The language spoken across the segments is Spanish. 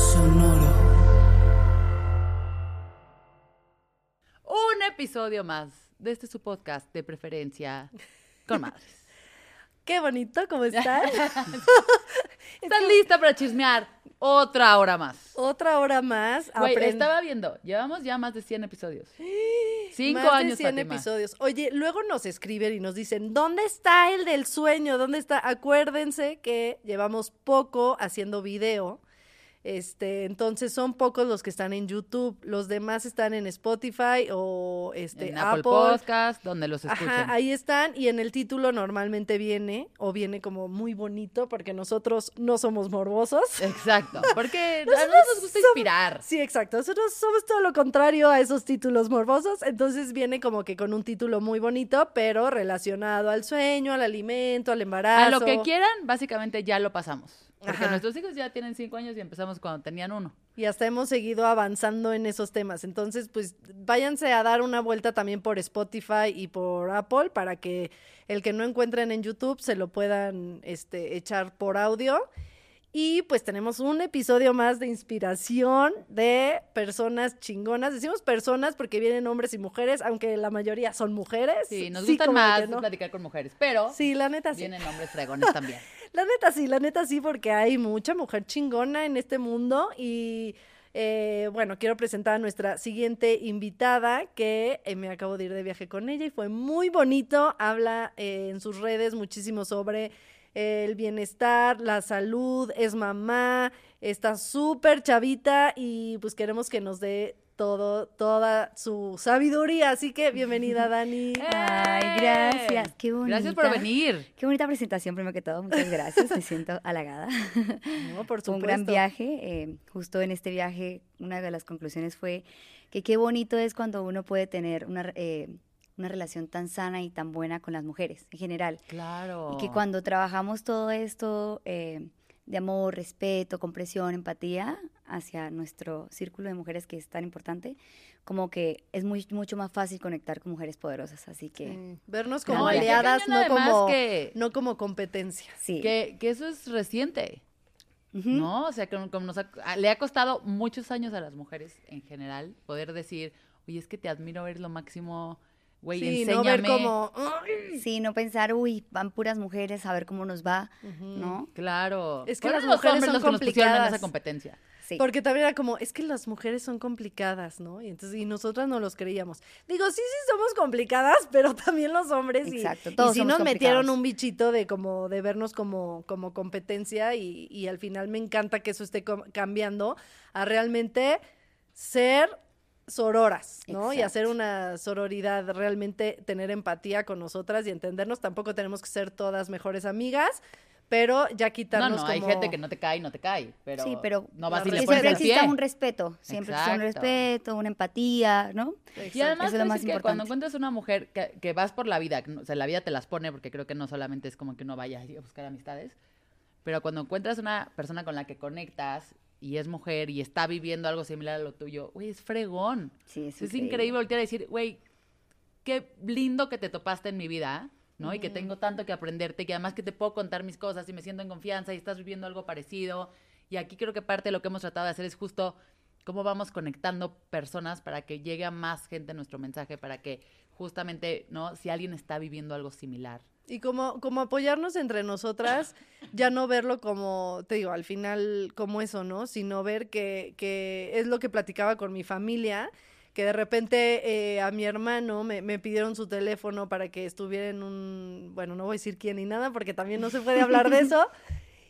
Sonoro. Un episodio más de este su podcast de preferencia con madres. Qué bonito, ¿cómo estás? ¿Estás lista para chismear otra hora más? Otra hora más. Güey, aprend- estaba viendo, llevamos ya más de 100 episodios. Cinco Más años, de 100 Fátima. episodios. Oye, luego nos escriben y nos dicen, ¿dónde está el del sueño? ¿Dónde está? Acuérdense que llevamos poco haciendo video. Este, entonces son pocos los que están en YouTube, los demás están en Spotify o este en Apple, Apple. Podcast, donde los escuchen. Ajá, ahí están y en el título normalmente viene o viene como muy bonito porque nosotros no somos morbosos. Exacto, porque a Nosotros nosotros nos gusta somos- inspirar. Sí, exacto. Nosotros somos todo lo contrario a esos títulos morbosos. Entonces viene como que con un título muy bonito, pero relacionado al sueño, al alimento, al embarazo. A lo que quieran, básicamente ya lo pasamos. Porque Ajá. nuestros hijos ya tienen cinco años y empezamos cuando tenían uno. Y hasta hemos seguido avanzando en esos temas. Entonces, pues váyanse a dar una vuelta también por Spotify y por Apple para que el que no encuentren en YouTube se lo puedan este, echar por audio. Y pues tenemos un episodio más de inspiración de personas chingonas. Decimos personas porque vienen hombres y mujeres, aunque la mayoría son mujeres. Sí, nos Sí, gustan más no. platicar con mujeres, pero Sí, la neta sí. vienen hombres fregones también. La neta sí, la neta sí, porque hay mucha mujer chingona en este mundo y eh, bueno, quiero presentar a nuestra siguiente invitada que eh, me acabo de ir de viaje con ella y fue muy bonito. Habla eh, en sus redes muchísimo sobre el bienestar, la salud, es mamá, está súper chavita y pues queremos que nos dé todo, toda su sabiduría. Así que bienvenida, Dani. Ay, gracias. Qué bonita. Gracias por venir. Qué bonita presentación, primero que todo. Muchas gracias. Me siento halagada. No, por Fue un supuesto. gran viaje. eh, justo en este viaje, una de las conclusiones fue que qué bonito es cuando uno puede tener una, eh, una relación tan sana y tan buena con las mujeres en general. Claro. Y que cuando trabajamos todo esto eh, de amor, respeto, comprensión, empatía hacia nuestro círculo de mujeres que es tan importante, como que es muy, mucho más fácil conectar con mujeres poderosas. Así que Sí, Vernos como aliadas, no como, que- no como competencia. sí. Que, que eso es reciente. ¿no? O sea, que como nos ha- a- le ha costado muchos años a las mujeres en general poder decir, oye, es que te admiro, eres lo máximo, güey, sí, enséñame. no ver como... Sí, no pensar, uy, van puras mujeres a ver cómo nos va, ¿no? Claro. Es que las mujeres son los que nos en complicadas. esa competencia. Sí. Porque también era como, es que las mujeres son complicadas, ¿no? Y entonces, y nosotras no los creíamos. Digo, sí, sí somos complicadas, pero también los hombres. y- Exacto, y, todos sí somos nos metieron un bichito de como, de vernos como, como competencia, y, y al final me encanta que eso esté cambiando a realmente ser sororas, ¿no? Y hacer una sororidad, realmente tener empatía con nosotras y entendernos. Tampoco tenemos que ser todas mejores amigas, pero ya No, quitarnos no, hay como... gente que no te cae y no te cae, pero, sí, pero no vas y le siempre exista un respeto, siempre exista un respeto, una empatía, ¿no? Y además, Eso es lo más que cuando encuentras una mujer que, que vas por la vida, o sea, la vida te las pone, porque creo que no solamente es como que uno vaya a buscar amistades, pero cuando encuentras una persona con la que conectas y es mujer y está viviendo algo similar a lo tuyo, güey, es fregón. Sí, es, Es, increíble voltear a decir, güey, qué lindo que te topaste en mi vida, ¿no? Y que tengo tanto que aprenderte, y que además que te puedo contar mis cosas y me siento en confianza y estás viviendo algo parecido. Y aquí creo que parte de lo que hemos tratado de hacer es justo cómo vamos conectando personas para que llegue a más gente nuestro mensaje, para que justamente, ¿no? Si alguien está viviendo algo similar. Y como, como apoyarnos entre nosotras, ya no verlo como, te digo, al final como eso, ¿no? Sino ver que, que es lo que platicaba con mi familia, que de repente eh, a mi hermano me, me pidieron su teléfono para que estuviera en un, bueno, no voy a decir quién ni nada, porque también no se puede hablar de eso.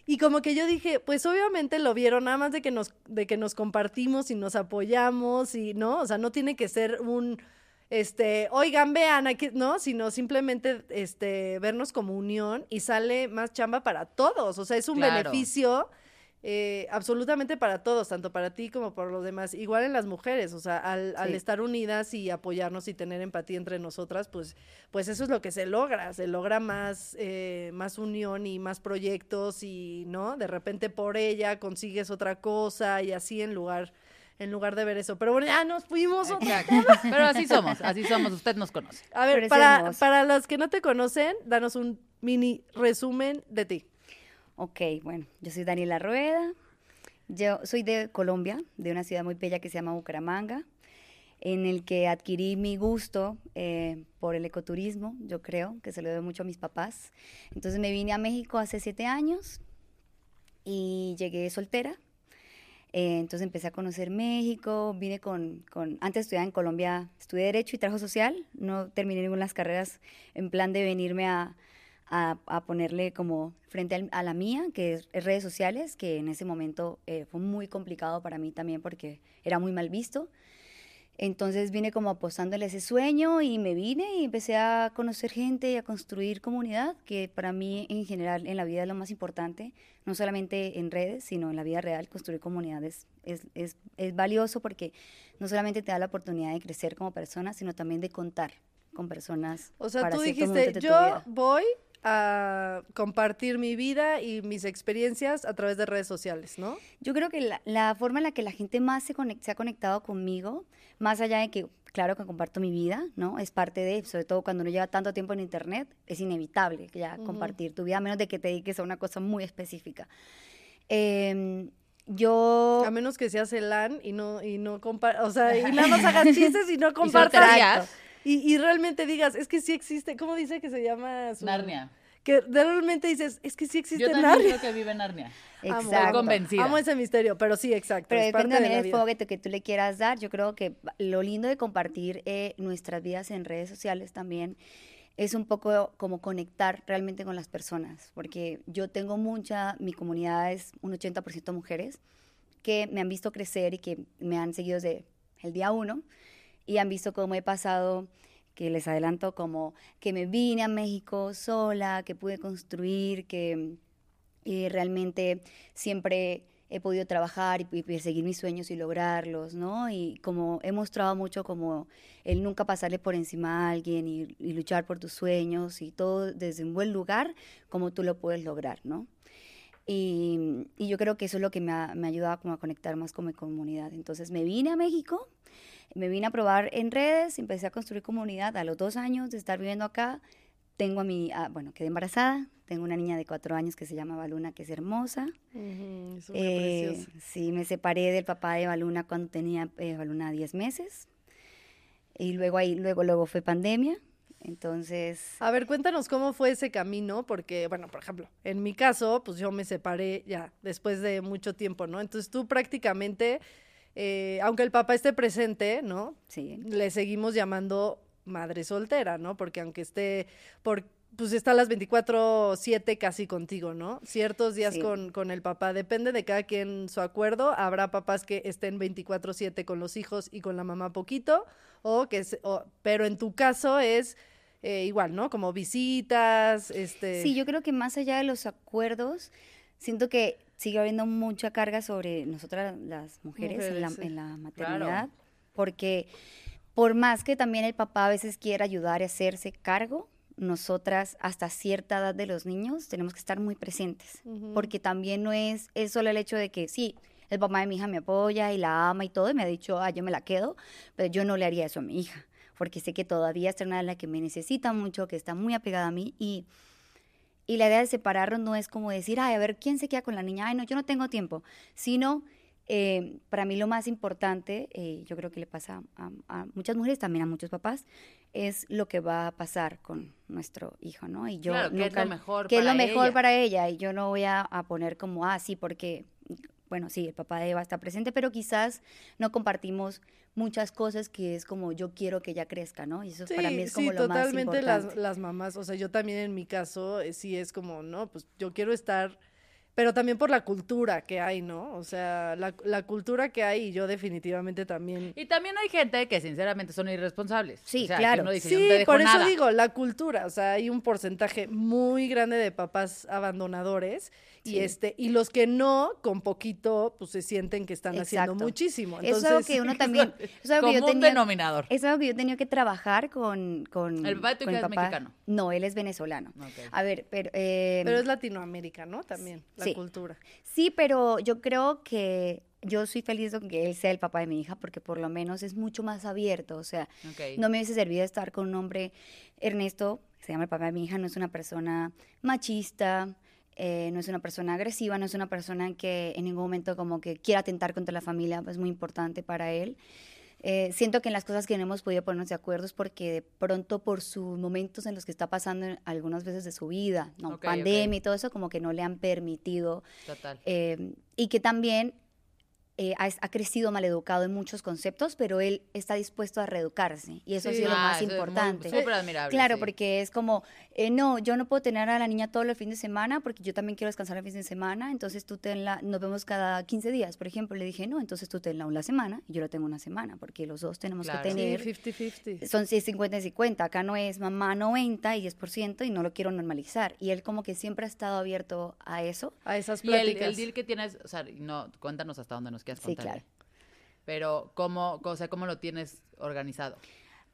Y como que yo dije, pues obviamente lo vieron, nada más de que nos, de que nos compartimos y nos apoyamos y, ¿no? O sea, no tiene que ser un este, oigan, vean, aquí, ¿no? Sino simplemente este, vernos como unión y sale más chamba para todos. O sea, es un Claro. beneficio eh, absolutamente para todos, tanto para ti como para los demás. Igual en las mujeres, o sea, al, al estar unidas y apoyarnos y tener empatía entre nosotras, pues, pues eso es lo que se logra. Se logra más, eh, más unión y más proyectos y, ¿no? De repente por ella consigues otra cosa y así en lugar en lugar de ver eso. Pero bueno, ya nos fuimos Exacto. Pero así somos, así somos. Usted nos conoce. a ver, para, para las que no te conocen, danos un mini resumen de ti. Ok, bueno, yo soy Daniela Rueda. Yo soy de Colombia, de una ciudad muy bella que se llama Bucaramanga, en el que adquirí mi gusto eh, por el ecoturismo, yo creo, que se lo debo mucho a mis papás. Entonces me vine a México hace siete años y llegué soltera. Eh, entonces empecé a conocer México, vine con, con, antes estudiaba en Colombia, estudié Derecho y Trabajo Social, no terminé ninguna de las carreras en plan de venirme a, a, a ponerle como frente al- a la mía, que es, es redes sociales, que en ese momento eh, fue muy complicado para mí también porque era muy mal visto. Entonces vine como apostándole ese sueño y me vine y empecé a conocer gente y a construir comunidad, que para mí en general en la vida es lo más importante, no solamente en redes, sino en la vida real, construir comunidades es, es, es valioso porque no solamente te da la oportunidad de crecer como persona, sino también de contar con personas. O sea, para tú dijiste, yo vida". voy a compartir mi vida y mis experiencias a través de redes sociales, ¿no? Yo creo que la, la forma en la que la gente más se, conec- se ha conectado conmigo, más allá de que, claro que comparto mi vida, ¿no? Es parte de, sobre todo cuando uno lleva tanto tiempo en Internet, es inevitable que ya Ujú. compartir tu vida, a menos de que te dediques a una cosa muy específica. Em, yo... A menos que seas LAN y no, y no compa- o sea, y nada más hagas chistes y no compartas. Y, y realmente digas, es que sí existe, ¿cómo dice que se llama? su- Narnia. Que realmente dices, es que sí existe Yo también Narnia. creo que vive en Narnia. Amo, Exacto. convencida. Amo ese misterio, pero sí, exacto. Pero es depende también del vida. fuego que, te- que tú le quieras dar. Yo creo que lo lindo de compartir eh, nuestras vidas en redes sociales también es un poco como conectar realmente con las personas, porque yo tengo mucha, mi comunidad es un 80% mujeres que me han visto crecer y que me han seguido desde el día uno y han visto cómo he pasado, que les adelanto, como que me vine a México sola, que pude construir, que y realmente siempre he podido trabajar y perseguir mis sueños y lograrlos, ¿no? Y como he mostrado mucho como el nunca pasarle por encima a alguien y, y luchar por tus sueños y todo desde un buen lugar, como tú lo puedes lograr, ¿no? Y, y yo creo que eso es lo que me ha, me ha ayudado como a conectar más con mi comunidad. Entonces me vine a México, me vine a probar en redes, empecé a construir comunidad a los dos años de estar viviendo acá. Tengo a mi, ah, bueno, quedé embarazada, tengo una niña de cuatro años que se llama Baluna, que es hermosa. Es Eh, preciosa. sí, me separé del papá de Baluna cuando tenía eh, Baluna 10 meses. Y luego ahí, luego, luego fue pandemia. Entonces, A ver, cuéntanos cómo fue ese camino, porque, bueno, por ejemplo, en mi caso, pues yo me separé ya después de mucho tiempo, ¿no? Entonces tú prácticamente, eh, aunque el papá esté presente, ¿no? sí. Le seguimos llamando madre soltera, ¿no? Porque aunque esté, por, pues está a las 24-7 casi contigo, ¿no? Ciertos días Sí. con, con el papá, depende de cada quien su acuerdo. Habrá papás que estén 24-7 con los hijos y con la mamá poquito, o que, se- o- pero en tu caso es eh, igual, ¿no? Como visitas, este... Sí, yo creo que más allá de los acuerdos, siento que sigue habiendo mucha carga sobre nosotras las mujeres, en, la, Mujeres, sí. en la maternidad, porque por más que también el papá a veces quiera ayudar y hacerse cargo, nosotras hasta cierta edad de los niños tenemos que estar muy presentes, Ujú. porque también no es, es solo el hecho de que sí, el papá de mi hija me apoya y la ama y todo, y me ha dicho, ah, yo me la quedo, pero yo no le haría eso a mi hija, porque sé que todavía es una de las que me necesita mucho, que está muy apegada a mí y... Y la idea de separarnos no es como decir, ay, a ver, ¿quién se queda con la niña? Ay, no, yo no tengo tiempo. Sino, eh, para mí lo más importante, eh, yo creo que le pasa a, a muchas mujeres, también a muchos papás, es lo que va a pasar con nuestro hijo, ¿no? Y yo Claro, ¿qué es lo nunca- mejor qué es lo para mejor ella? para ella. Y yo no voy a, a poner como, ah, sí, porque, bueno, sí, el papá de Eva está presente, pero quizás no compartimos muchas cosas que es como yo quiero que ella crezca, ¿no? Y eso Sí, para mí es como sí, lo más totalmente las, importante. las mamás, o sea, yo también en mi caso, eh, sí es como, no, pues yo quiero estar pero también por la cultura que hay, ¿no? O sea, la, la cultura que hay y yo definitivamente también... Y también hay gente que sinceramente son irresponsables. Sí, O sea, que claro. uno dice, "Yo Sí, no te dejo por eso nada". digo, la cultura, o sea, hay un porcentaje muy grande de papás abandonadores y este y los que no, con poquito, pues se sienten que están haciendo muchísimo. Eso es Entonces, algo que uno también... Eso es algo que yo tenía, denominador. es algo que yo he tenido que trabajar con, con, ¿El papá de tu hija es mexicano? No, él es venezolano. A ver, pero... eh, pero es Latinoamérica, ¿no? También la Sí. cultura. Sí, pero yo creo que yo soy feliz de que él sea el papá de mi hija porque por lo menos es mucho más abierto. O sea, no me hubiese servido estar con un hombre, Ernesto, que se llama el papá de mi hija, no es una persona machista, eh, no es una persona agresiva, no es una persona que en ningún momento como que quiera atentar contra la familia, es muy importante para él. Eh, siento que en las cosas que no hemos podido ponernos de acuerdo es porque de pronto por sus momentos en los que está pasando en algunas veces de su vida, pandemia y todo eso, como que no le han permitido Total. eh, y que también eh, ha, ha crecido maleducado en muchos conceptos, pero él está dispuesto a reeducarse y eso ha Sí. sido lo Ah, más eso es muy- importante. Súper admirable. Claro, sí. porque es como, eh, no, yo no puedo tener a la niña todo el fin de semana porque yo también quiero descansar el fin de semana, entonces tú tenla, nos vemos cada 15 días, por ejemplo. Le dije, no, entonces tú tenla una semana y yo la tengo una semana, porque los dos tenemos Claro. que tener... Sí, 50-50. Son sí, 50 y 50. Acá no es mamá 90 y 10% y no lo quiero normalizar. Y él como que siempre ha estado abierto a eso. A esas Y el, pláticas. el deal que tienes, o sea, no, cuéntanos hasta dónde nos quieras Sí, claro. Pero, ¿cómo, o sea, ¿cómo lo tienes organizado?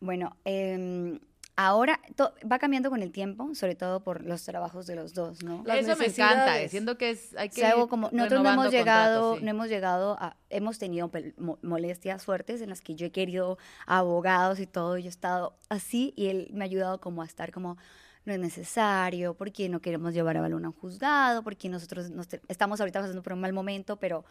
Bueno, em, ahora to- va cambiando con el tiempo, sobre todo por los trabajos de los dos, ¿no? Las Eso me encanta, siendo que es, hay O que sea, algo como nosotros no hemos llegado, contratos, sí. no hemos llegado a, hemos tenido molestias fuertes en las que yo he querido abogados y todo, yo he estado así y él me ha ayudado como a estar como no es necesario, porque no queremos llevar a balón a un juzgado, porque nosotros nos te- estamos ahorita pasando por un mal momento, pero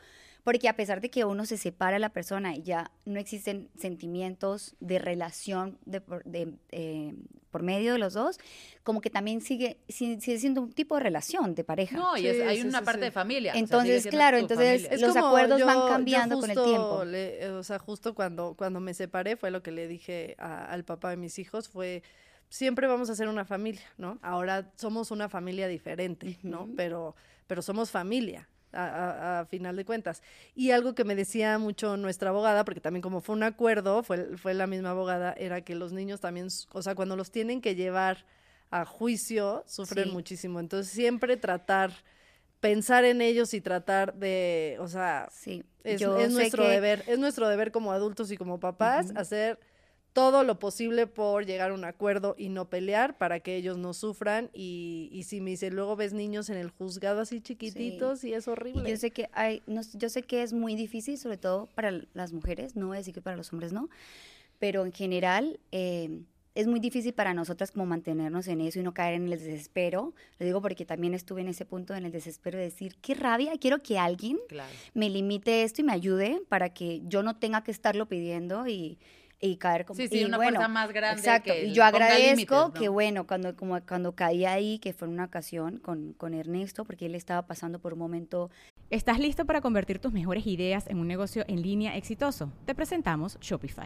porque a pesar de que uno se separa de la persona y ya no existen sentimientos de relación de por, de, eh, por medio de los dos, como que también sigue, sigue, siendo un tipo de relación de pareja. No, y es- Sí, hay sí, una sí, parte sí. de familia. o sea, sigue Entonces, claro, entonces. Es los acuerdos yo- van cambiando con el tiempo. le- eh, o sea, justo cuando, cuando me separé fue lo que le dije a- al papá de mis hijos, fue siempre vamos a ser una familia, ¿no? Ahora somos una familia diferente, ¿no? Pero, pero somos familia. A, a- a final de cuentas. Y algo que me decía mucho nuestra abogada, porque también como fue un acuerdo, fue, fue la misma abogada, era que los niños también, o sea, cuando los tienen que llevar a juicio, sufren Sí. muchísimo. Entonces, siempre tratar, pensar en ellos y tratar de, o sea, Sí, es, nuestro que- deber, es nuestro deber como adultos y como papás hacer todo lo posible por llegar a un acuerdo y no pelear para que ellos no sufran y, y si me dice luego ves niños en el juzgado así chiquititos y es Y horrible. yo sé que hay, no yo sé que es muy difícil, sobre todo para las mujeres, no voy a decir que para los hombres no, pero en general eh, es muy difícil para nosotras como mantenernos en eso y no caer en el desespero. Lo digo porque también estuve en ese punto, en el desespero de decir, qué rabia, quiero que alguien Claro. me limite esto y me ayude para que yo no tenga que estarlo pidiendo y, y caer como Sí, sí, y una bueno, fuerza más grande Exacto, que y yo agradezco que bueno, cuando como cuando caí ahí, que fue en una ocasión con, con Ernesto, porque él estaba pasando por un momento ¿Estás listo para convertir tus mejores ideas en un negocio en línea exitoso? Te presentamos Shopify.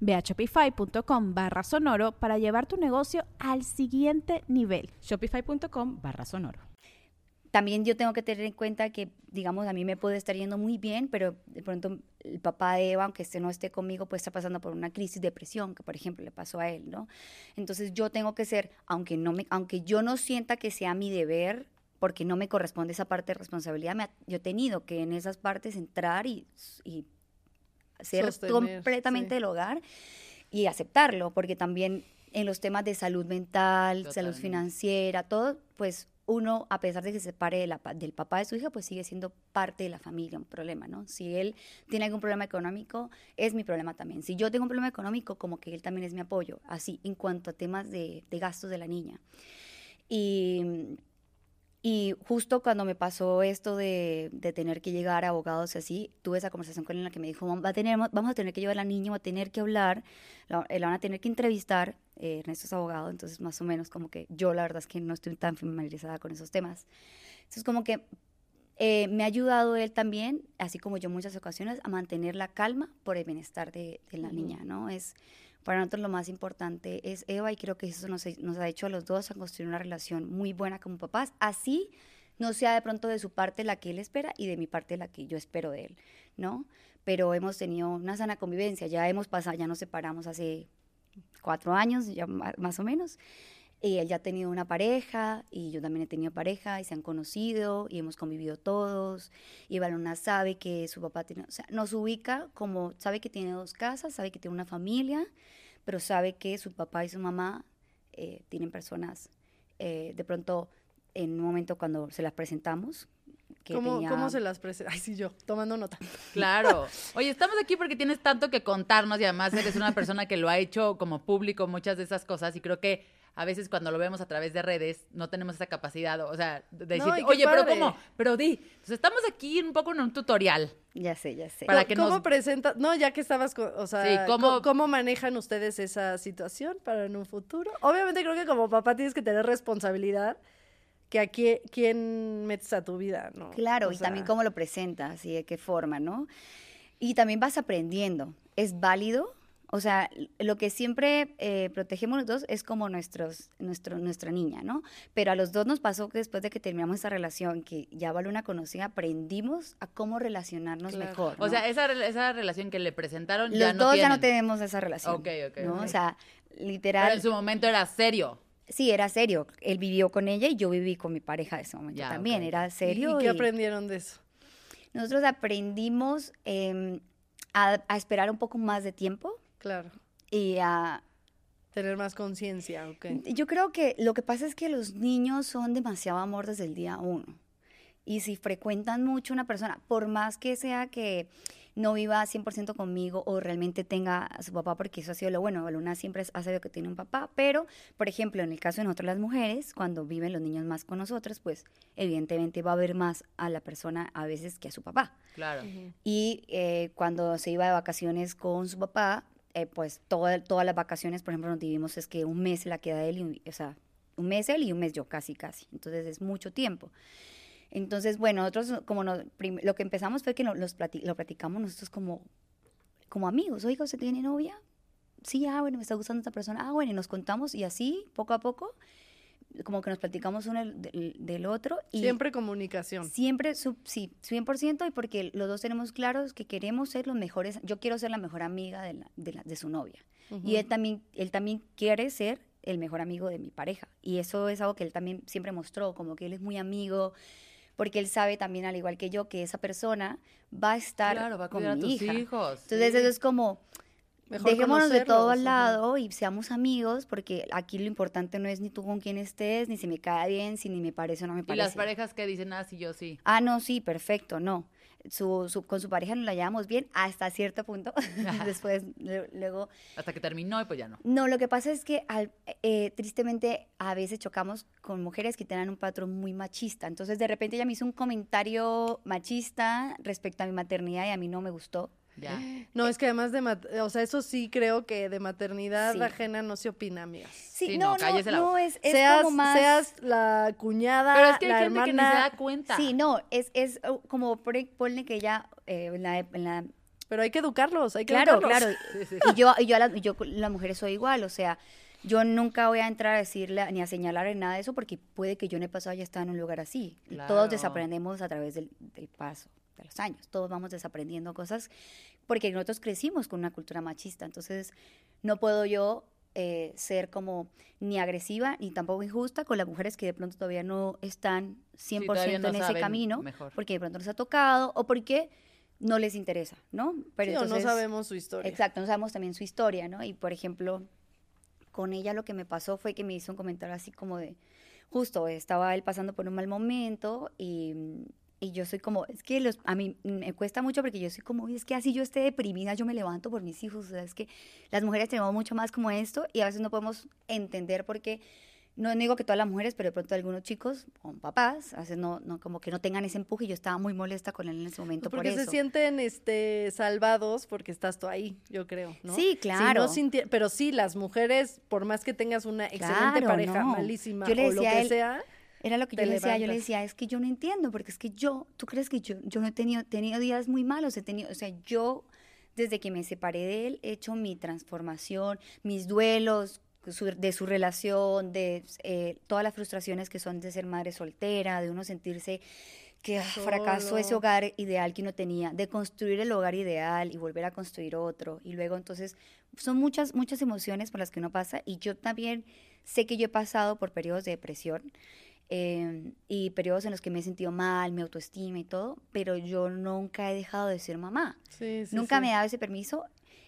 Ve a shopify.com barra sonoro para llevar tu negocio al siguiente nivel. Shopify.com barra sonoro. también yo tengo que tener en cuenta que, digamos, a mí me puede estar yendo muy bien, pero de pronto el papá de Eva, aunque este no esté conmigo, pues está pasando por una crisis de depresión, que por ejemplo le pasó a él, ¿no? Entonces yo tengo que ser, aunque, no me, aunque yo no sienta que sea mi deber, porque no me corresponde esa parte de responsabilidad, me ha- yo he tenido que en esas partes entrar y, y ser Sostener, completamente sí. el hogar y aceptarlo, porque también en los temas de salud mental, salud Totalmente. financiera, todo, pues uno, a pesar de que se separe de la pa- del papá de su hija, pues sigue siendo parte de la familia, un problema, ¿no? Si él tiene algún problema económico, es mi problema también. Si yo tengo un problema económico, como que él también es mi apoyo, así, en cuanto a temas de, de gastos de la niña. Y, y justo cuando me pasó esto de, de tener que llegar a abogados y así, tuve esa conversación con él en la que me dijo, Va a tener, vamos a tener que llevar a la niña, va a tener que hablar, la, eh, la van a tener que entrevistar, eh, Ernesto es abogado, entonces más o menos como que yo la verdad es que no estoy tan familiarizada con esos temas. Entonces como que eh, me ha ayudado él también, así como yo en muchas ocasiones, a mantener la calma por el bienestar de, de la Ujú. niña, ¿no? Es, para nosotros lo más importante es Eva y creo que eso nos, ha hecho a los dos construir una relación muy buena como papás, así no sea de pronto de su parte la que él espera y de mi parte la que yo espero de él, ¿no? Pero hemos tenido una sana convivencia, ya hemos pasado, ya nos separamos hace cuatro años, ya más o menos, y él ya ha tenido una pareja y yo también he tenido pareja y se han conocido y hemos convivido todos. Y Balona sabe que su papá tiene, o sea, nos ubica como, sabe que tiene dos casas, sabe que tiene una familia, pero sabe que su papá y su mamá eh, tienen personas, eh, de pronto, en un momento cuando se las presentamos, que ¿Cómo, tenía- ¿Cómo se las presenta? Ay, sí, yo, tomando nota. Claro. Oye, estamos aquí porque tienes tanto que contarnos y además eres una persona que lo ha hecho como público muchas de esas cosas y creo que a veces cuando lo vemos a través de redes no tenemos esa capacidad, o sea, de decir, qué oye, pero padre. ¿cómo? Pero di. Entonces estamos aquí un poco en un tutorial. Ya sé, ya sé. Para ¿Cómo- que ¿Cómo nos- presenta? No, ya que estabas, con- o sea, Sí, ¿cómo- ¿cómo... ¿cómo manejan ustedes esa situación para en un futuro? Obviamente creo que como papá tienes que tener responsabilidad que a quién, quién metes a tu vida, ¿no? Claro, O y también cómo lo presentas y de qué forma, ¿no? Y también vas aprendiendo. ¿Es válido? O sea, lo que siempre eh, protegemos los dos es como nuestros, nuestro, nuestra niña, ¿no? Pero a los dos nos pasó que después de que terminamos esa relación, que ya una conocida, aprendimos a cómo relacionarnos Claro. mejor. O sea, esa, esa relación que le presentaron los ya no dos ya no tenemos esa relación. Ok, ok, ¿no? ok. O sea, Pero literal. en su momento era serio. Sí, era serio. Él vivió con ella y yo viví con mi pareja de ese momento Ya, también. Era ¿y- serio. ¿Y qué y- aprendieron de eso? Nosotros aprendimos em, a, a esperar un poco más de tiempo Claro, y a... tener más conciencia, ok. Yo creo que lo que pasa es que los niños son demasiado amor desde el día uno. Y si frecuentan mucho una persona, por más que sea que no viva 100% conmigo o realmente tenga a su papá, porque eso ha sido lo bueno, Luna siempre ha sabido que tiene un papá, pero, por ejemplo, en el caso de nosotros las mujeres, cuando viven los niños más con nosotras, pues evidentemente va a ver más a la persona a veces que a su papá. Claro. Y eh, cuando se iba de vacaciones con su papá, eh, pues toda- todas las vacaciones, por ejemplo, nos dividimos es que un mes la queda él, y, o sea, un mes él y un mes yo, casi, casi. Entonces es mucho tiempo. Entonces, bueno, nosotros como lo que empezamos fue que no- los lo platicamos nosotros como, como amigos. Oiga, ¿usted tiene novia? Sí, ah, bueno, me está gustando esta persona. Ah, bueno, y nos contamos y así, poco a poco, como que nos platicamos uno del, del- otro. Y Siempre comunicación. Siempre, sub- sí, 100% y porque los dos tenemos claros que queremos ser los mejores, yo quiero ser la mejor amiga de, la- de, la- de su novia y él también, él también quiere ser el mejor amigo de mi pareja y eso es algo que él también siempre mostró, como que él es muy amigo, porque él sabe también, al igual que yo, que esa persona va a estar Claro, va a con a mi tus hija. hijos. Entonces Sí. eso es como, Mejor dejémonos de todo al ajá. lado y seamos amigos, porque aquí lo importante no es ni tú con quién estés, ni si me cae bien, si ni me parece o no me Y parece. las parejas que dicen, ah, sí, yo sí. Ah, no, sí, perfecto, no. Su, su- con su pareja nos la llevamos bien hasta cierto punto. Después, luego. Hasta que terminó y pues ya no. No, lo que pasa es que al- eh, tristemente a veces chocamos con mujeres que tienen un patrón muy machista. Entonces, de repente ella me hizo un comentario machista respecto a mi maternidad y a mí no me gustó. Ya. No, es que además de, mat- o sea, eso sí creo que de maternidad Sí. ajena no se opina, amigas. Sí, Sí, no, no, no, cállese la no, es, es seas, como más... seas la cuñada, Pero es que la hay gente que ni se hermana, da cuenta. Sí, no, es, es uh, como por- ponle que ya eh, en la- en la pero hay que educarlos, hay que Claro, educarlos. claro. Sí. Y yo, y yo, a la- yo las mujeres soy igual, o sea, yo nunca voy a entrar a decirle ni a señalar en nada de eso porque puede que yo en el pasado ya estaba en un lugar así. Y Claro. Todos desaprendemos a través del, del paso de los años. Todos vamos desaprendiendo cosas porque nosotros crecimos con una cultura machista. Entonces, no puedo yo eh, ser como ni agresiva ni tampoco injusta con las mujeres que de pronto todavía no están 100% todavía no en ese camino mejor. porque de pronto nos ha tocado o porque no les interesa, ¿no? Pero Sí, o no entonces- sabemos su historia. Exacto, no sabemos también su historia, ¿no? Y por ejemplo, con ella lo que me pasó fue que me hizo un comentario así como de, justo estaba él pasando por un mal momento y, y yo soy como, es que los, a mí me cuesta mucho porque yo soy como, es que así yo esté deprimida, yo me levanto por mis hijos, o sea, es que las mujeres tenemos mucho más como esto y a veces no podemos entender por qué no digo que todas las mujeres, pero de pronto algunos chicos o papás, a veces no, no, como que no tengan ese empuje y yo estaba muy molesta con él en ese momento porque por se sienten este, salvados porque estás tú ahí, yo creo, ¿no? Sí, claro. pero sí, las mujeres, por más que tengas una excelente pareja, malísima o lo que sea... Era lo que yo le decía, yo le decía, es que yo no entiendo, porque es que yo, tú crees que yo, yo no he tenido, tenido días muy malos, he tenido, o sea, yo desde que me separé de él he hecho mi transformación, mis duelos, de su relación, de eh, todas las frustraciones que son de ser madre soltera, de uno sentirse que ah, fracasó ese hogar ideal que uno tenía, de construir el hogar ideal y volver a construir otro. Y luego entonces son muchas, muchas emociones por las que uno pasa y yo también sé que yo he pasado por periodos de depresión. Em, y periodos en los que me he sentido mal, mi autoestima y todo, pero yo nunca he dejado de ser mamá. nunca me he dado ese permiso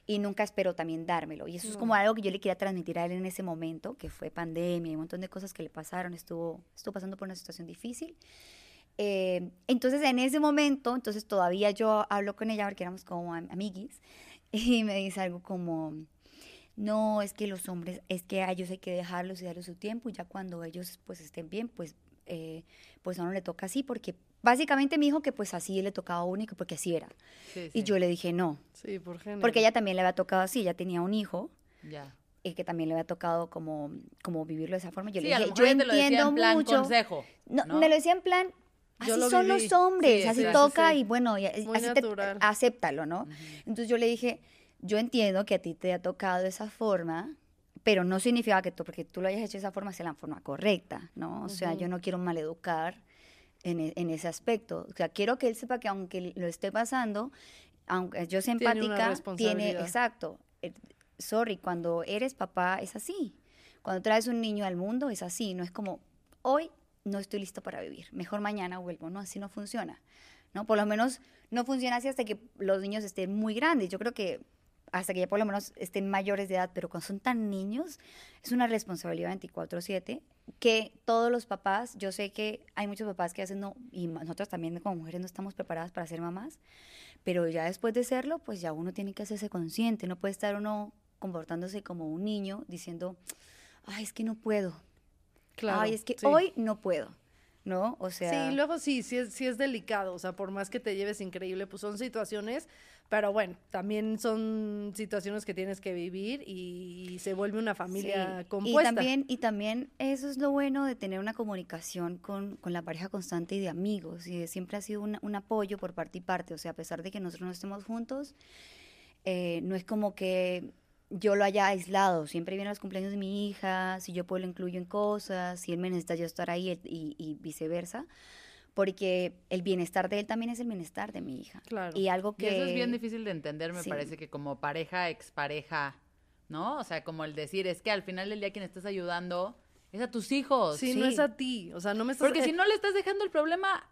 y nunca espero también dármelo. Y eso es como algo que yo le quería transmitir a él en ese momento, que fue pandemia y un montón de cosas que le pasaron, estuvo, estuvo pasando por una situación difícil. Eh, entonces, en ese momento, entonces todavía yo hablo con ella porque éramos como amiguis y me dice algo como, no, es que los hombres, es que a ellos hay que dejarlos y darles su tiempo y ya cuando ellos pues estén bien, pues, eh, pues a uno le toca así porque Básicamente me dijo que pues así le tocaba único porque así era. Y yo le dije no. Sí, por Porque ella también le había tocado así, ella tenía un hijo. Ya. Y que también le había tocado como, como vivirlo de esa forma. Yo le dije, yo entiendo mucho. Consejo, no, me lo decía en plan, así son los hombres, así toca y bueno, y, así acéptalo, ¿no? Entonces yo le dije, yo entiendo que a ti te ha tocado de esa forma, pero no significa que tú, porque tú lo hayas hecho de esa forma, sea la forma correcta, ¿no? O sea, yo no quiero maleducar e, en, ese aspecto. O sea, quiero que él sepa que aunque lo esté pasando, aunque yo sea empática, tiene, exacto. Eh, sorry, cuando eres papá es así. Cuando traes un niño al mundo es así. No es como, hoy no estoy listo para vivir, mejor mañana vuelvo. No, así no funciona. ¿no? Por lo menos no funciona así hasta que los niños estén muy grandes. Yo creo que hasta que ya por lo menos estén mayores de edad, pero cuando son tan niños, es una responsabilidad 24/7 que todos los papás, yo sé que hay muchos papás que hacen no, y nosotros también como mujeres no estamos preparadas para ser mamás, pero ya después de serlo, pues ya uno tiene que hacerse consciente, no puede estar uno comportándose como un niño diciendo, ay, es que no puedo, claro, ay, es que hoy no puedo. ¿no? O sea... Sí, luego sí, sí es, sí es delicado, o sea, por más que te lleves increíble, pues son situaciones pero bueno, también son situaciones que tienes que vivir y se vuelve una familia compuesta. Y también, y también eso es lo bueno de tener una comunicación con, con la pareja constante y de amigos. Y siempre ha sido un, apoyo por parte y parte. O sea, a pesar de que nosotros no estemos juntos, eh, no es como que yo lo haya aislado. Siempre viene a los cumpleaños de mi hija, si yo puedo lo incluyo en cosas, si él me necesita yo estar ahí y, y viceversa porque el bienestar de él también es el bienestar de mi hija. Claro. Y algo que... eso es bien difícil de entender, me parece que como pareja, expareja, ¿no? O sea, como el decir, es que al final del día quien estás ayudando es a tus hijos. Sí, no es a ti, o sea, no me estás... Porque si no le estás dejando el problema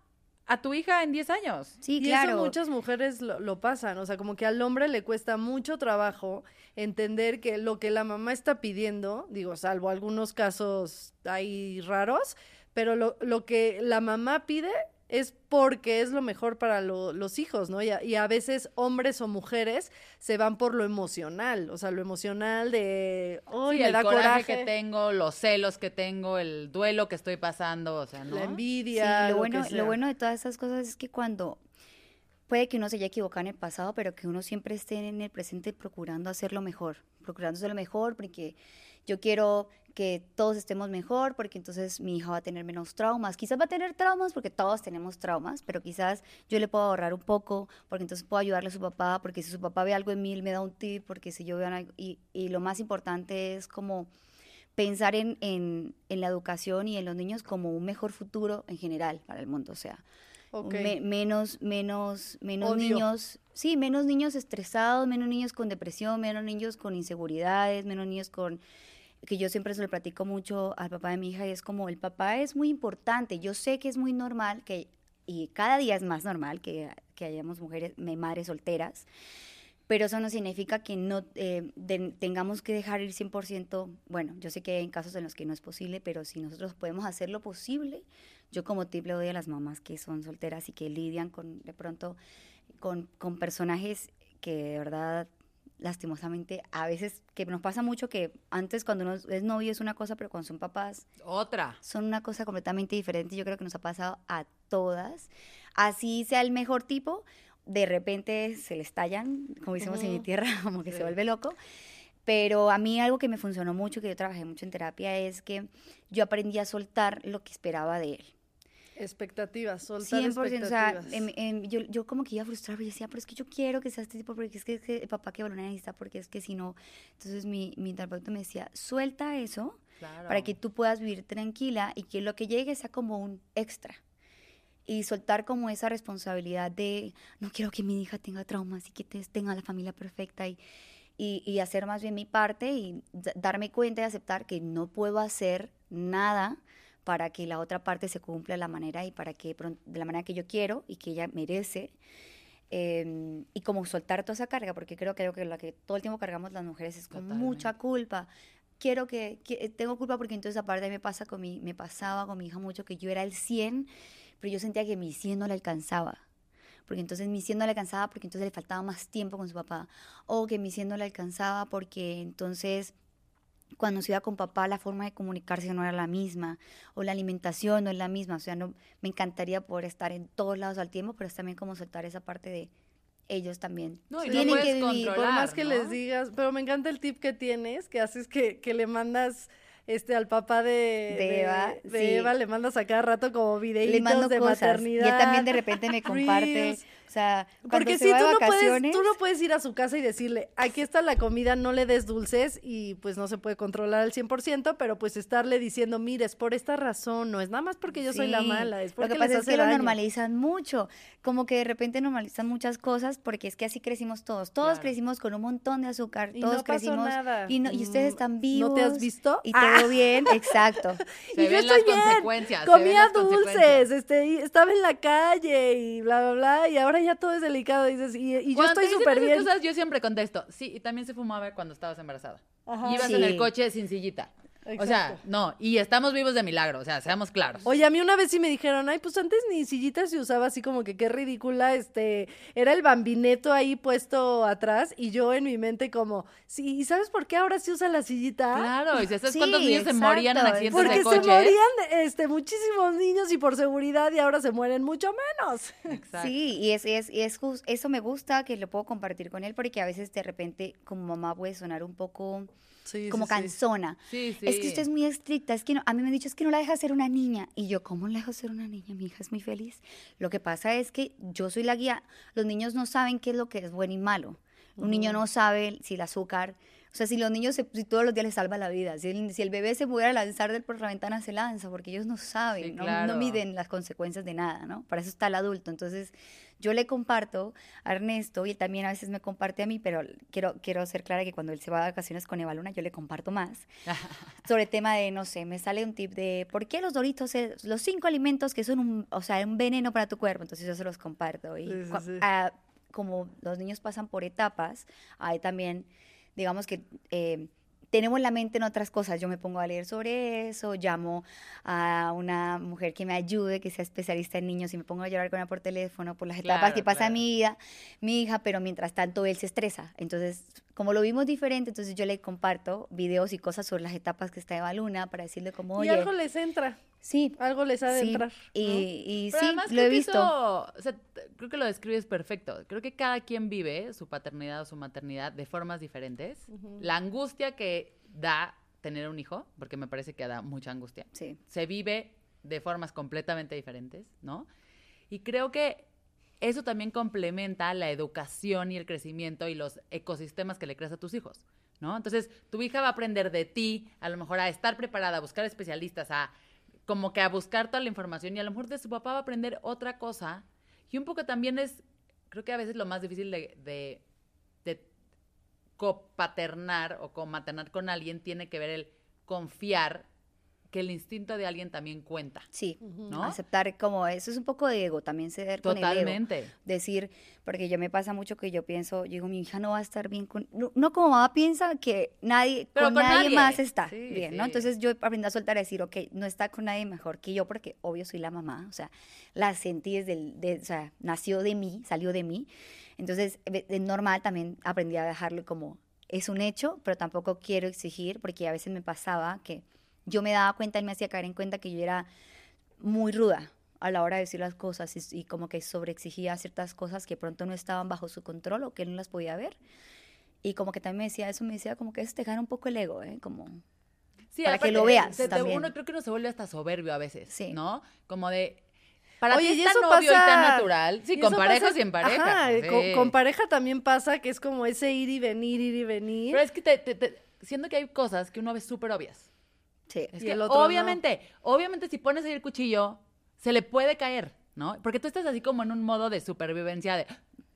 a tu hija en 10 años. Sí, y eso muchas mujeres lo, lo, pasan, o sea, como que al hombre le cuesta mucho trabajo entender que lo que la mamá está pidiendo, digo, salvo algunos casos ahí raros, pero lo, lo que la mamá pide es porque es lo mejor para los hijos, ¿no? Y a, veces hombres o mujeres se van por lo emocional, o sea, lo emocional de, oh, el coraje, que tengo, los celos que tengo, el duelo que estoy pasando, o sea, ¿no? La envidia. lo, bueno, lo bueno de todas esas cosas es que cuando puede que uno se haya equivocado en el pasado, pero que uno siempre esté en el presente procurando hacerlo mejor, procurando hacerlo mejor, porque yo quiero que todos estemos mejor, porque entonces mi hija va a tener menos traumas. Quizás va a tener traumas porque todos tenemos traumas, pero quizás yo le puedo ahorrar un poco, porque entonces puedo ayudarle a su papá, porque si su papá ve algo en mí, él me da un tip, porque si yo veo algo, y, y lo más importante es como pensar en, en, en, la educación y en los niños como un mejor futuro en general para el mundo, o sea, menos, menos, menos niños, sí, menos niños estresados, menos niños con depresión, menos niños con inseguridades, menos niños con que yo siempre se lo platico mucho al papá de mi hija y es como el papá es muy importante. Yo sé que es muy normal que y cada día es más normal que, que hayamos mujeres, madres solteras, pero eso no significa que no eh, de- tengamos que dejar ir 100%, bueno, yo sé que hay casos en los que no es posible, pero si nosotros podemos hacer lo posible, yo como tip le doy a las mamás que son solteras y que lidian con, de pronto, con, con personajes que de verdad, lastimosamente, a veces, que nos pasa mucho que antes cuando uno es novio es una cosa, pero cuando son papás Otra. son una cosa completamente diferente. Yo creo que nos ha pasado a todas. Así sea el mejor tipo, de repente se le estallan, como decimos en mi tierra, como que Sí. se vuelve loco. Pero a mí algo que me funcionó mucho, que yo trabajé mucho en terapia, es que yo aprendí a soltar lo que esperaba de él. Expectativas, soltar 100%, o sea, expectativas. em- em, yo, yo como que iba frustrada, pero yo decía, pero es que yo quiero que sea este tipo, porque es que, es que papá que lo necesita, porque es que si no, entonces mi, mi terapeuta me decía, suelta eso, Claro. para que tú puedas vivir tranquila y que lo que llegue sea como un extra. Y soltar como esa responsabilidad de, no quiero que mi hija tenga traumas y que te- tenga la familia perfecta y, y, y hacer más bien mi parte y darme cuenta y aceptar que no puedo hacer nada para que la otra parte se cumpla de la manera y para que de la manera que yo quiero y que ella merece. Eh, y como soltar toda esa carga, porque creo que algo que la que todo el tiempo cargamos las mujeres es con Totalmente. mucha culpa. Quiero que, que- tengo culpa porque entonces aparte me pasa con mi, me pasaba con mi hija mucho que yo era el 100, pero yo sentía que mi 100 no le alcanzaba. Porque entonces mi 100 no le alcanzaba porque entonces le faltaba más tiempo con su papá. O que mi 100 no le alcanzaba porque entonces cuando se iba con papá la forma de comunicarse no era la misma o la alimentación no es la misma, o sea, no me encantaría poder estar en todos lados al tiempo, pero es también como soltar esa parte de ellos también. No, y no Tienen puedes que vivir, Por más que ¿no? les digas, pero me encanta el tip que tienes, que haces que, que le mandas este al papá de, De Eva, de sí. Eva, le mandas a cada rato como videitos de cosas maternidad. y él también de repente me comparte, o sea, Porque si tú no, puedes, tú no puedes ir a su casa y decirle, aquí está la comida, no le des dulces y pues no se puede controlar al 100%, pero pues estarle diciendo, mire, es por esta razón, no es nada más porque yo soy la mala, es Lo porque que les pasa es que lo normalizan mucho, como que de repente normalizan muchas cosas porque es que así crecimos todos. Todos Claro. crecimos con un montón de azúcar, Y todos no pasó crecimos nada. y no y ustedes Mm, están vivos. ¿No te has visto? Y Ah. Todo bien, exacto. Se y yo ven estoy las bien, consecuencias. comía dulces, este, estaba en la calle y bla, bla, bla, y ahora ya todo es delicado, dices, y, y yo estoy súper bien. cosas, yo siempre contesto, sí, y también se fumaba cuando estabas embarazada. Ajá. Y ibas en el coche sin sillita. O sea, no, y estamos vivos de milagro, o sea, seamos claros. Oye, a mí una vez sí me dijeron, ay, pues antes ni sillita se usaba así como que qué ridícula, este, era el bambineto ahí puesto atrás y yo en mi mente como, sí, ¿y sabes por qué ahora sí usa la sillita? Claro, y si sabes Sí, cuántos niños se morían en accidentes Porque de se coche. morían este, muchísimos niños y por seguridad y ahora se mueren mucho menos. Exacto. Sí, y es, es, y es jus- eso me gusta que lo puedo compartir con él porque a veces de repente como mamá puede sonar un poco Sí, como cansona. Sí, sí. Es que usted es muy estricta, es que no- a mí me han dicho es que no la deja ser una niña. Y yo, ¿cómo la dejo ser una niña? Mi hija es muy feliz. Lo que pasa es que yo soy la guía. Los niños no saben qué es lo que es bueno y malo. Un niño no sabe si el azúcar, o sea, si los niños se- si todos los días les salva la vida, si el, si el bebé se pudiera lanzar del por la ventana, se lanza, porque ellos no saben, Sí, no, claro. no miden las consecuencias de nada, ¿no? Para eso está el adulto. Entonces, yo le comparto a Ernesto y él también a veces me comparte a mí, pero quiero, quiero ser clara que cuando él se va de vacaciones con Eva Luna, yo le comparto más sobre el tema de, no sé, me sale un tip de por qué los doritos, es- los cinco alimentos que son un, o sea, un veneno para tu cuerpo, entonces yo se los comparto. Y Sí, sí, cua- sí. como los niños pasan por etapas, hay también, digamos que... eh, tenemos la mente en otras cosas. Yo me pongo a leer sobre eso, llamo a una mujer que me ayude, que sea especialista en niños y me pongo a llorar con ella por teléfono por las etapas que pasa claro. mi vida, mi hija, pero mientras tanto él se estresa. Entonces, como lo vimos diferente, entonces yo le comparto videos y cosas sobre las etapas que está Eva Luna para decirle como, Y oye, algo les entra, sí, algo les ha de sí, entrar. y, ¿no? y Pero sí, además lo he visto. eso, o sea, t- creo que lo describes perfecto. Creo que cada quien vive su paternidad o su maternidad de formas diferentes. La angustia que da tener un hijo, porque me parece que da mucha angustia, Sí, se vive de formas completamente diferentes, ¿no? Y creo que eso también complementa la educación y el crecimiento y los ecosistemas que le creas a tus hijos, ¿no? Entonces, tu hija va a aprender de ti, a lo mejor a estar preparada, a buscar especialistas, a como que a buscar toda la información y a lo mejor de su papá va a aprender otra cosa. Y un poco también es, creo que a veces lo más difícil de, de, de copaternar o comaternar con alguien tiene que ver el confiar que el instinto de alguien también cuenta. Sí, ¿No? aceptar como eso es un poco de ego, también ceder con el ego. Totalmente. Decir, porque yo me pasa mucho que yo pienso, yo digo, mi hija no va a estar bien con, no, no como mamá piensa que nadie, Pero con, con nadie, nadie. más está Sí, bien, ¿no? Entonces yo aprendí a soltar, a decir, ok, no está con nadie mejor que yo, porque obvio soy la mamá, o sea, la sentí desde, el, de- o sea, nació de mí, salió de mí, entonces es normal también aprendí a dejarlo como, es un hecho, pero tampoco quiero exigir, porque a veces me pasaba que yo me daba cuenta, él me hacía caer en cuenta que yo era muy ruda a la hora de decir las cosas y, y como que sobreexigía ciertas cosas que pronto no estaban bajo su control o que él no las podía ver. Y como que también me decía eso, me decía como que eso te gana un poco el ego, ¿eh? Como, Sí, Para que lo veas se también. uno creo que uno se vuelve hasta soberbio a veces, Sí. ¿no? Como de para Oye, ti y es tan eso obvio y tan natural. Sí, con eso parejas pasa- y en pareja. Ajá, sí. con, con pareja también pasa que es como ese ir y venir, ir y venir. Pero es que te, te- te- siento que hay cosas que uno ve súper obvias. Sí. Es Y que el otro no. obviamente, obviamente si pones ahí el cuchillo, se le puede caer, ¿no? Porque tú estás así como en un modo de supervivencia de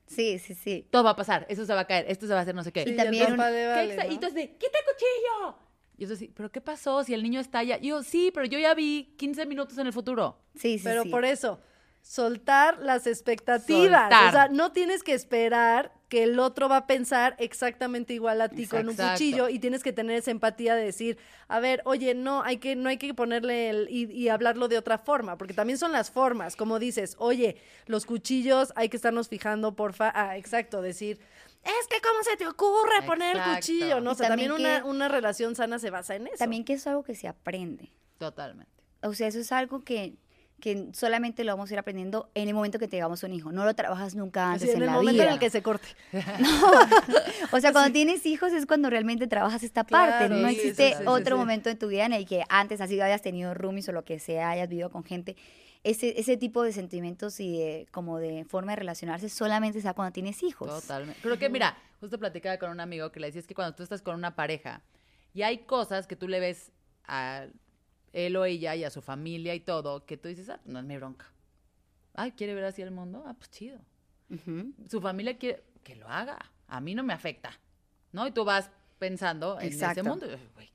Sí, sí, sí. todo va a pasar, eso se va a caer, esto se va a hacer no sé qué. Sí, Y también un- de ¿Qué Vale. Y entonces de, quita el cuchillo. Y eso sí, ¿pero qué pasó si el niño está allá? Y yo, sí, pero yo ya vi 15 minutos en el futuro. Sí, sí, Pero sí. por eso, soltar las expectativas. Soltar. O sea, no tienes que esperar que el otro va a pensar exactamente igual a ti con un cuchillo y tienes que tener esa empatía de decir, a ver, oye, no, hay que, no hay que ponerle el, y, y hablarlo de otra forma, porque también son las formas, como dices, oye, los cuchillos hay que estarnos fijando, porfa, ah, exacto, decir, es que cómo se te ocurre poner el cuchillo, ¿no? O sea, también, también una, que- una relación sana se basa en eso. También que es algo que se aprende. Totalmente. O sea, eso es algo que, que solamente lo vamos a ir aprendiendo en el momento que tengamos un hijo. No lo trabajas nunca antes en en, el la momento vida. en el que se corte. O sea, cuando tienes hijos es cuando realmente trabajas esta parte. Claro, no sí, existe sí, sí, sí, otro sí. momento en tu vida en el que antes así hayas tenido roomies o lo que sea, hayas vivido con gente. Ese, ese tipo de sentimientos y de, como de forma de relacionarse solamente se da cuando tienes hijos. Totalmente. Creo que, mira, justo platicaba con un amigo que le decía, es que cuando tú estás con una pareja y hay cosas que tú le ves a él o ella y a su familia y todo, que tú dices, ah, no es mi bronca. Ay, ¿quiere ver así el mundo? Ah, pues chido. Su familia quiere que lo haga. A mí no me afecta. ¿No? Y tú vas pensando en ese Exacto. mundo.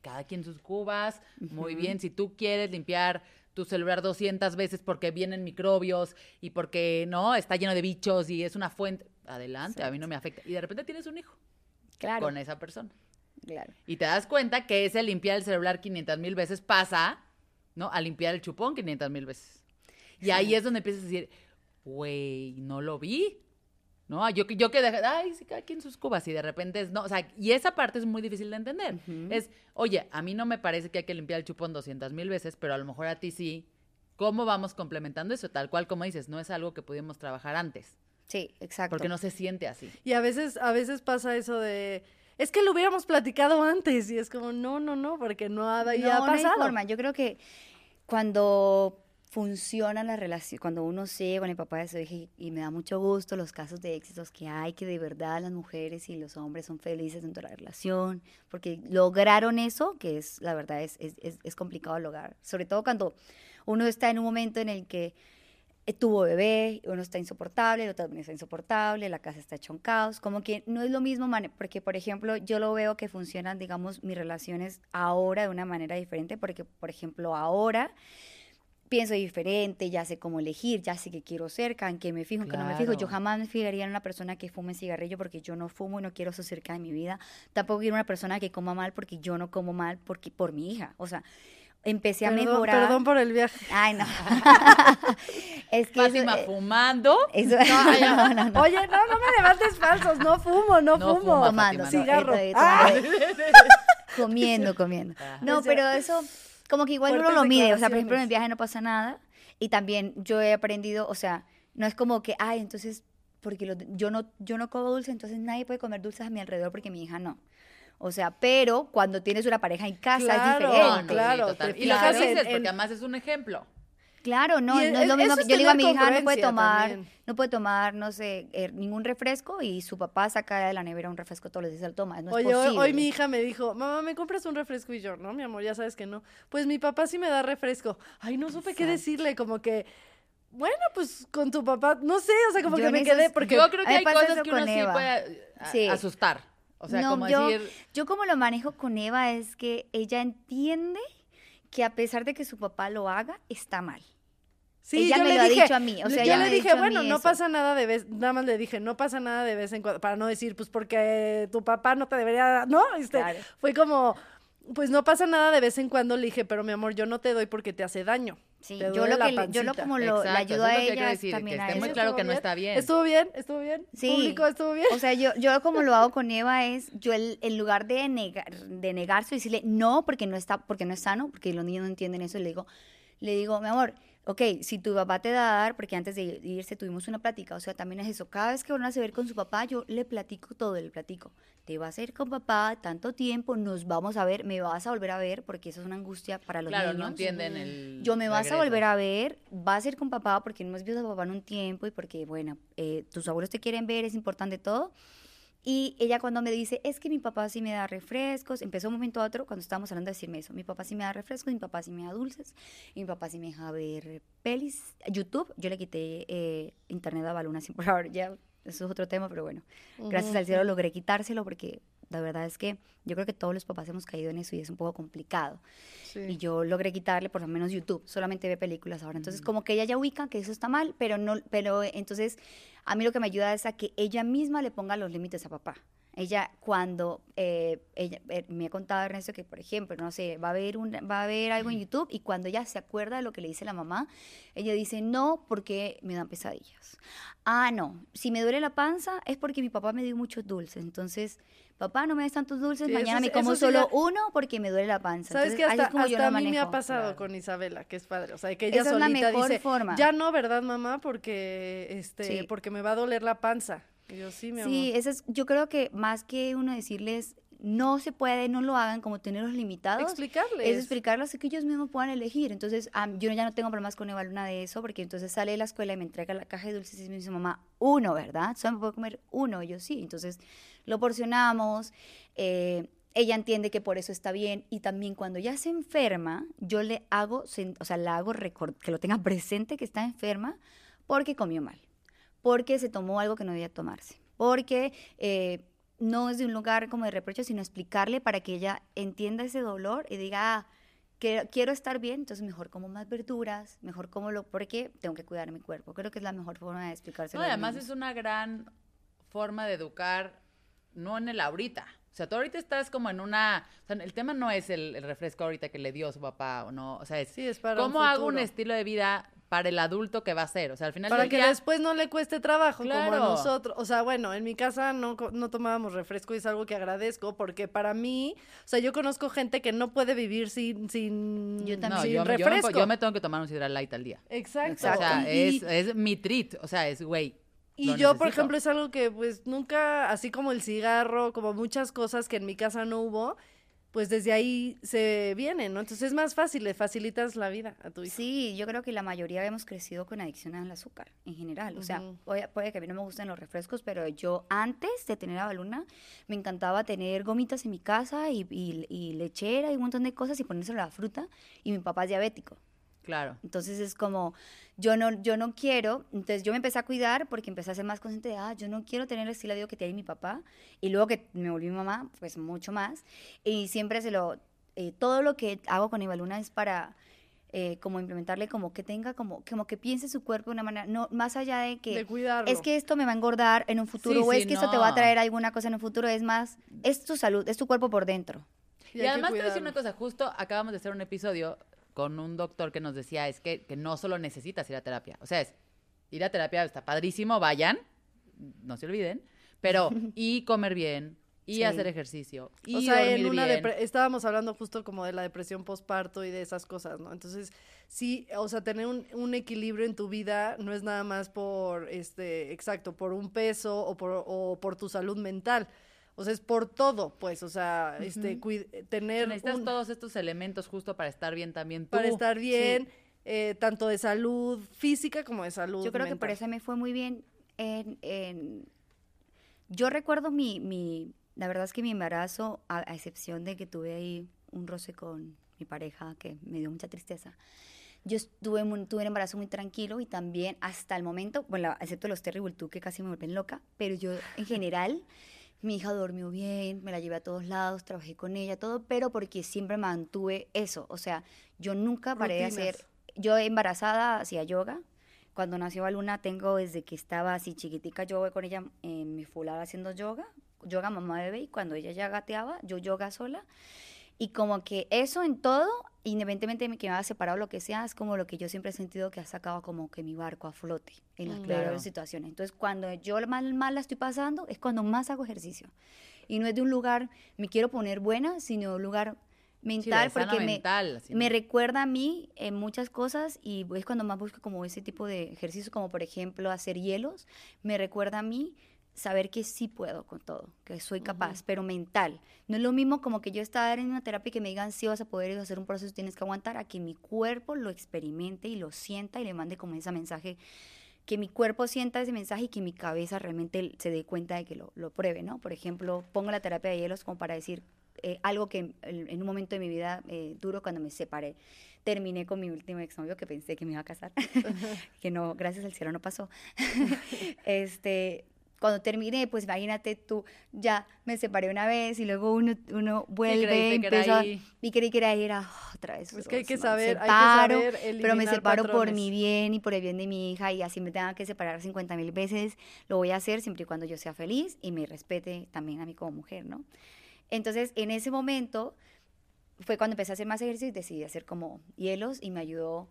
Cada quien sus cubas. Muy bien. Si tú quieres limpiar tu celular 200 veces porque vienen microbios y porque, ¿no? Está lleno de bichos y es una fuente. Adelante, a mí no me afecta. Y de repente tienes un hijo Claro, con esa persona. claro. Y te das cuenta que ese limpiar el celular 500 mil veces pasa, ¿no? A limpiar el chupón 500 mil veces. Y ahí es donde empiezas a decir, güey, no lo vi. ¿No? Yo, que- yo que dejé, ay, sí, cada quien sus cubas. Y de repente es, no, o sea, y esa parte es muy difícil de entender. Ujú. Es, oye, a mí no me parece que hay que limpiar el chupón 200 mil veces, pero a lo mejor a ti sí. ¿Cómo vamos complementando eso? Tal cual como dices, no es algo que pudimos trabajar antes, Sí, exacto. porque no se siente así. Y a veces, a veces pasa eso de, es que lo hubiéramos platicado antes y es como, no, no, no, porque no ha, ya no, ha no hay pasado. forma. Yo creo que cuando funciona la relación, cuando uno se con el papá de su hija y, y me da mucho gusto los casos de éxitos que hay, que de verdad las mujeres y los hombres son felices dentro de la relación, porque lograron eso, que es, la verdad, es, es, es, es complicado lograr. Sobre todo cuando uno está en un momento en el que tuvo bebé, uno está insoportable, el otro también está insoportable, la casa está hecha un caos, como que no es lo mismo, porque por ejemplo yo lo veo que funcionan, digamos, mis relaciones ahora de una manera diferente, porque por ejemplo ahora pienso diferente, ya sé cómo elegir, ya sé qué quiero ser, en qué me fijo, en qué no me fijo. Yo jamás me fijaría en una persona que fume cigarrillo porque yo no fumo y no quiero eso cerca de mi vida. Tampoco quiero una persona que coma mal porque yo no como mal porque por mi hija. O sea, empecé a Perdón, mejorar. perdón por el viaje. Ay, no. es que Fátima eh, fumando. eso- no, no, no. Oye, no, no me levantes falsos, no fumo, no, No fumo. fuma, tomando, Fátima, Cigarro. Ah. comiendo, comiendo. Ajá. No, O sea, pero eso, como que igual uno lo mide. O sea, por ejemplo, en el viaje no pasa nada. Y también yo he aprendido, o sea, no es como que, ay, entonces, porque lo- yo, no, yo no como dulce, entonces nadie puede comer dulces a mi alrededor porque mi hija no. O sea, pero cuando tienes una pareja en casa Claro, es diferente. No, no, sí, claro, total. te Y lo que dices, porque además es un ejemplo. Claro, no, no es- lo mismo que es yo le digo a mi hija, no puede tomar, también. no puede tomar, no sé, eh, ningún refresco y su papá saca de la nevera un refresco todos los días, lo toma, no es Oye, hoy, posible. hoy mi hija me dijo, mamá, ¿me compras un refresco? Y yo, no, mi amor, ya sabes que no. Pues mi papá sí me da refresco. Ay, no supe qué decirle, como que, bueno, pues con tu papá, no sé, o sea, como Yo que me quedé, porque Yo creo que hay cosas que uno con sí Eva. puede a- Sí. asustar. O sea, No, como yo, decir, yo como lo manejo con Eva es que ella entiende que a pesar de que su papá lo haga, está mal. Sí, Ella yo me le lo ha dije, dicho a mí, o sea, yo le ha dije, bueno, no eso. pasa nada de vez, nada más le dije, no pasa nada de vez en cuando, para no decir, pues porque tu papá no te debería, ¿no? Este, Claro. Fue como, pues no pasa nada de vez en cuando, le dije, pero mi amor, yo no te doy porque te hace daño. Sí, te yo lo que le- yo lo como lo, le Exacto, ayudo eso es a ella decir, también que a esté muy claro ¿Estuvo que no está bien. Estuvo bien, estuvo bien. Sí. Público, estuvo bien. O sea, yo, yo como lo hago con Eva es, yo el- en lugar de, negar, de negarse y decirle no porque no está, porque no es sano, porque los niños no entienden eso, le digo, le digo, mi amor, ok, si tu papá te da a dar, porque antes de irse tuvimos una plática, o sea, también es eso, cada vez que van a ver con su papá, yo le platico todo, le platico, te vas a ir con papá tanto tiempo, nos vamos a ver, me vas a volver a ver, porque eso es una angustia para los Claro, niños. no entienden el. Yo me vas a volver a ver, vas a ir con papá porque no hemos visto a papá en un tiempo y porque, bueno, eh, tus abuelos te quieren ver, es importante todo. Y ella cuando me dice, es que mi papá sí me da refrescos, empezó un momento a otro cuando estábamos hablando de decirme eso, mi papá sí me da refrescos, mi papá sí me da dulces, y mi papá sí me deja ver pelis, YouTube, yo le quité eh, internet a Baluna, así por ahora, ya, eso es otro tema, pero bueno, gracias al cielo logré quitárselo porque la verdad es que yo creo que todos los papás hemos caído en eso y es un poco complicado. Sí. Y yo logré quitarle por lo menos YouTube, solamente ve películas ahora. Entonces, como que ella ya ubica que eso está mal, pero no, pero entonces a mí lo que me ayuda es a que ella misma le ponga los límites a papá. Ella cuando eh, ella eh, me ha contado Ernesto que por ejemplo, no sé, va a ver un, va a ver algo en YouTube y cuando ella se acuerda de lo que le dice la mamá, ella dice, "No, porque me dan pesadillas." Ah, no, si me duele la panza es porque mi papá me dio muchos dulces. Entonces, papá, no me des tantos dulces, Sí, mañana eso me como sí solo uno porque me duele la panza. ¿Sabes Entonces, así Hasta, como yo hasta a mí me ha pasado claro. con Isabela, que es padre. O sea, que ella Esa es la solita mejor dice, forma. ya no, ¿verdad, mamá? Porque, este, Sí. porque me va a doler la panza. Yo, sí, mi amor. Sí, eso es, yo creo que más que uno decirles no se puede, no lo hagan, como tenerlos limitados, Explicarles. es explicarles que ellos mismos puedan elegir. Entonces, am, yo ya no tengo problemas con Eva Luna de eso, porque entonces sale de la escuela y me entrega la caja de dulces y me dice, mamá, uno, ¿verdad? Solo me puedo comer uno. Y yo, sí. Entonces, lo porcionamos. eh, ella entiende que por eso está bien. Y también cuando ya se enferma, yo le hago, o sea, la hago record- que lo tenga presente que está enferma porque comió mal. Porque se tomó algo que no debía tomarse. Porque eh, no es de un lugar como de reproche, sino explicarle para que ella entienda ese dolor y diga, ah, que quiero estar bien, entonces mejor como más verduras, mejor como lo, porque tengo que cuidar mi cuerpo. Creo que es la mejor forma de explicárselo. No, además es una gran forma de educar, no en el ahorita. O sea, tú ahorita estás como en una... O sea, el tema no es el, el refresco ahorita que le dio su papá o no. O sea, es Sí, es para un cómo hago un estilo de vida para el adulto que va a ser. O sea, al final Para que día... después no le cueste trabajo como a nosotros. O sea, bueno, en mi casa no, co- no tomábamos refresco y es algo que agradezco porque para mí, o sea, yo conozco gente que no puede vivir sin, sin, Yo No, también. sin yo, yo me, refresco. yo me tengo que tomar un Sidral Light al día. Exacto. O sea, Y- es, es mi treat. O sea, es, güey, Y yo, por ejemplo, es algo que pues nunca, así como el cigarro, como muchas cosas que en mi casa no hubo, pues desde ahí se viene, ¿no? Entonces es más fácil, le facilitas la vida a tu hijo. Sí, yo creo que la mayoría hemos crecido con adicción al azúcar en general. O sea, Ujú. puede, puede que a mí no me gusten los refrescos, pero yo antes de tener a Baluna me encantaba tener gomitas en mi casa y, y- y lechera y un montón de cosas y ponérselo a la fruta. Y mi papá es diabético. Claro. Entonces es como, yo no, yo no quiero, entonces yo me empecé a cuidar porque empecé a ser más consciente de, ah, yo no quiero tener el estilo de vida que tiene mi papá. Y luego que me volví mamá, pues mucho más. Y siempre se lo, eh, todo lo que hago con Ibaluna es para eh, como implementarle como que tenga, como, como que piense su cuerpo de una manera, no, más allá de que... De cuidarlo. Es que esto me va a engordar en un futuro Sí, o sí, es que esto te va a traer alguna cosa en un futuro, es más, es tu salud, es tu cuerpo por dentro. Y Y, además te voy a decir una cosa, justo acabamos de hacer un episodio con un doctor que nos decía es que, que no solo necesitas ir a terapia, o sea, es ir a terapia está padrísimo, vayan, no se olviden, pero y comer bien, y Sí. hacer ejercicio, y o sea, en una estábamos hablando justo como de la depresión postparto y de esas cosas, ¿no? Entonces, sí, o sea, tener un, un equilibrio en tu vida no es nada más por, este, exacto, por un peso o por, o por tu salud mental. O sea, es por todo, pues, o sea, este, cuid- O sea, tener necesitas un- todos estos elementos justo para estar bien también tú. para estar bien, eh, tanto de salud física como de salud Yo creo que por mental. eso me fue muy bien. En, en- Yo recuerdo mi, mi, la verdad es que mi embarazo, a, a excepción de que tuve ahí un roce con mi pareja que me dio mucha tristeza, yo estuve muy- tuve un embarazo muy tranquilo y también hasta el momento, bueno, excepto los Terrible Two que casi me vuelven loca, pero yo en general Mi hija durmió bien, me la llevé a todos lados, trabajé con ella, todo, pero porque siempre mantuve eso. O sea, yo nunca paré de hacer. Yo embarazada hacía yoga. Cuando nació Luna, tengo desde que estaba así chiquitica, yo voy con ella en mi fular haciendo yoga, yoga mamá bebé, y cuando ella ya gateaba, yo yoga sola. Y como que eso en todo, independientemente de que me haya separado lo que sea, es como lo que yo siempre he sentido que ha sacado como que mi barco a flote en las Mm. peores Claro. situaciones. Entonces, cuando yo mal, mal la estoy pasando, es cuando más hago ejercicio. Y no es de un lugar, me quiero poner buena, sino de un lugar Sí, mental, sana porque me, mental, me recuerda a mí en muchas cosas y es cuando más busco como ese tipo de ejercicios, como por ejemplo hacer hielos, me recuerda a mí saber que sí puedo con todo, que soy capaz, pero mental. No es lo mismo como que yo estar en una terapia y que me digan sí vas a poder hacer un proceso, tienes que aguantar, a que mi cuerpo lo experimente y lo sienta y le mande como ese mensaje, que mi cuerpo sienta ese mensaje y que mi cabeza realmente se dé cuenta de que lo, lo pruebe, ¿no? Por ejemplo, pongo la terapia de hielos como para decir eh, algo que en, en un momento de mi vida eh, duro cuando me separé. Terminé con mi último exnovio que pensé que me iba a casar, que no, gracias al cielo no pasó. este, cuando terminé, pues imagínate tú, ya me separé una vez y luego uno, uno vuelve, creíste que era empezó a- ahí. y creí que era ir a otra vez. Es que hay que saber, hay que Separo, saber pero me separo por patrones. mi bien y por el bien de mi hija y así me tenga que separar 50 mil veces, lo voy a hacer siempre y cuando yo sea feliz y me respete también a mí como mujer, ¿no? Entonces, en ese momento fue cuando empecé a hacer más ejercicio y decidí hacer como hielos y me ayudó.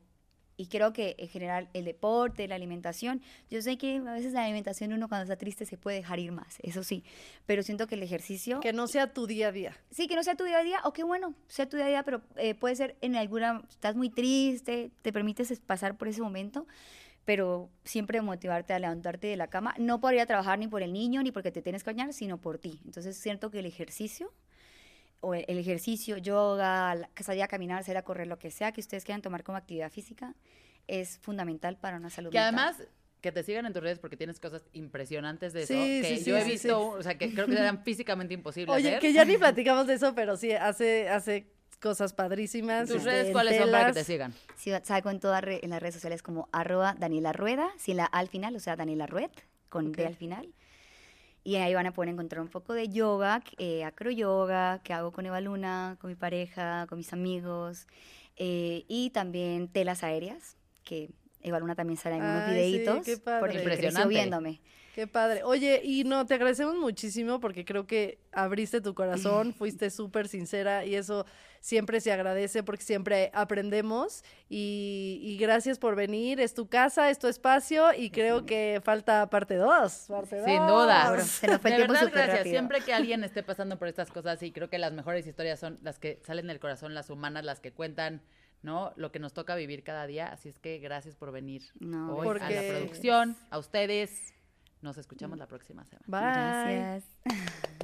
Y creo que en general el deporte, la alimentación, yo sé que a veces la alimentación uno cuando está triste se puede dejar ir más, eso sí, pero siento que el ejercicio Que no sea tu día a día. Sí, que no sea tu día a día, o qué bueno, sea tu día a día, pero eh, puede ser en alguna, estás muy triste, te permites es- pasar por ese momento, pero siempre motivarte a levantarte de la cama, no por ir a trabajar ni por el niño, ni porque te tienes que bañar, sino por ti. Entonces siento que el ejercicio, o el, el ejercicio, yoga, la- salir a caminar, salir a correr, lo que sea que ustedes quieran tomar como actividad física, es fundamental para una salud Que mental. además que te sigan en tus redes porque tienes cosas impresionantes de eso. Sí, que sí, yo sí, he visto, sí. o sea, que creo que eran físicamente imposibles. Oye, hacer. que ya ni platicamos de eso, pero sí, hace, hace cosas padrísimas. ¿Tus este, redes cuáles son para que te sigan? Sí, salgo en todas re- en las redes sociales como arroba Daniela Rueda, sin la A al final, o sea, Daniela Rued, con D Ok. al final. Y ahí van a poder encontrar un poco de yoga, eh, acroyoga, que hago con Eva Luna, con mi pareja, con mis amigos. eh, y también telas aéreas, que Eva Luna también sale en unos Ay, sí, videitos. qué padre. Porque Impresionante. viéndome. Qué padre. Oye, y no, te agradecemos muchísimo porque creo que abriste tu corazón, fuiste súper sincera y eso siempre se agradece porque siempre aprendemos y, y gracias por venir. Es tu casa, es tu espacio y creo que falta parte dos. Parte Sin dos. duda. Ahora, se nos fue de verdad, gracias. rápido. Siempre que alguien esté pasando por estas cosas, y creo que las mejores historias son las que salen del corazón, las humanas, las que cuentan, ¿no? Lo que nos toca vivir cada día. Así es que gracias por venir No, hoy a Porque- la producción, a ustedes. Nos escuchamos la próxima semana. Bye. Gracias.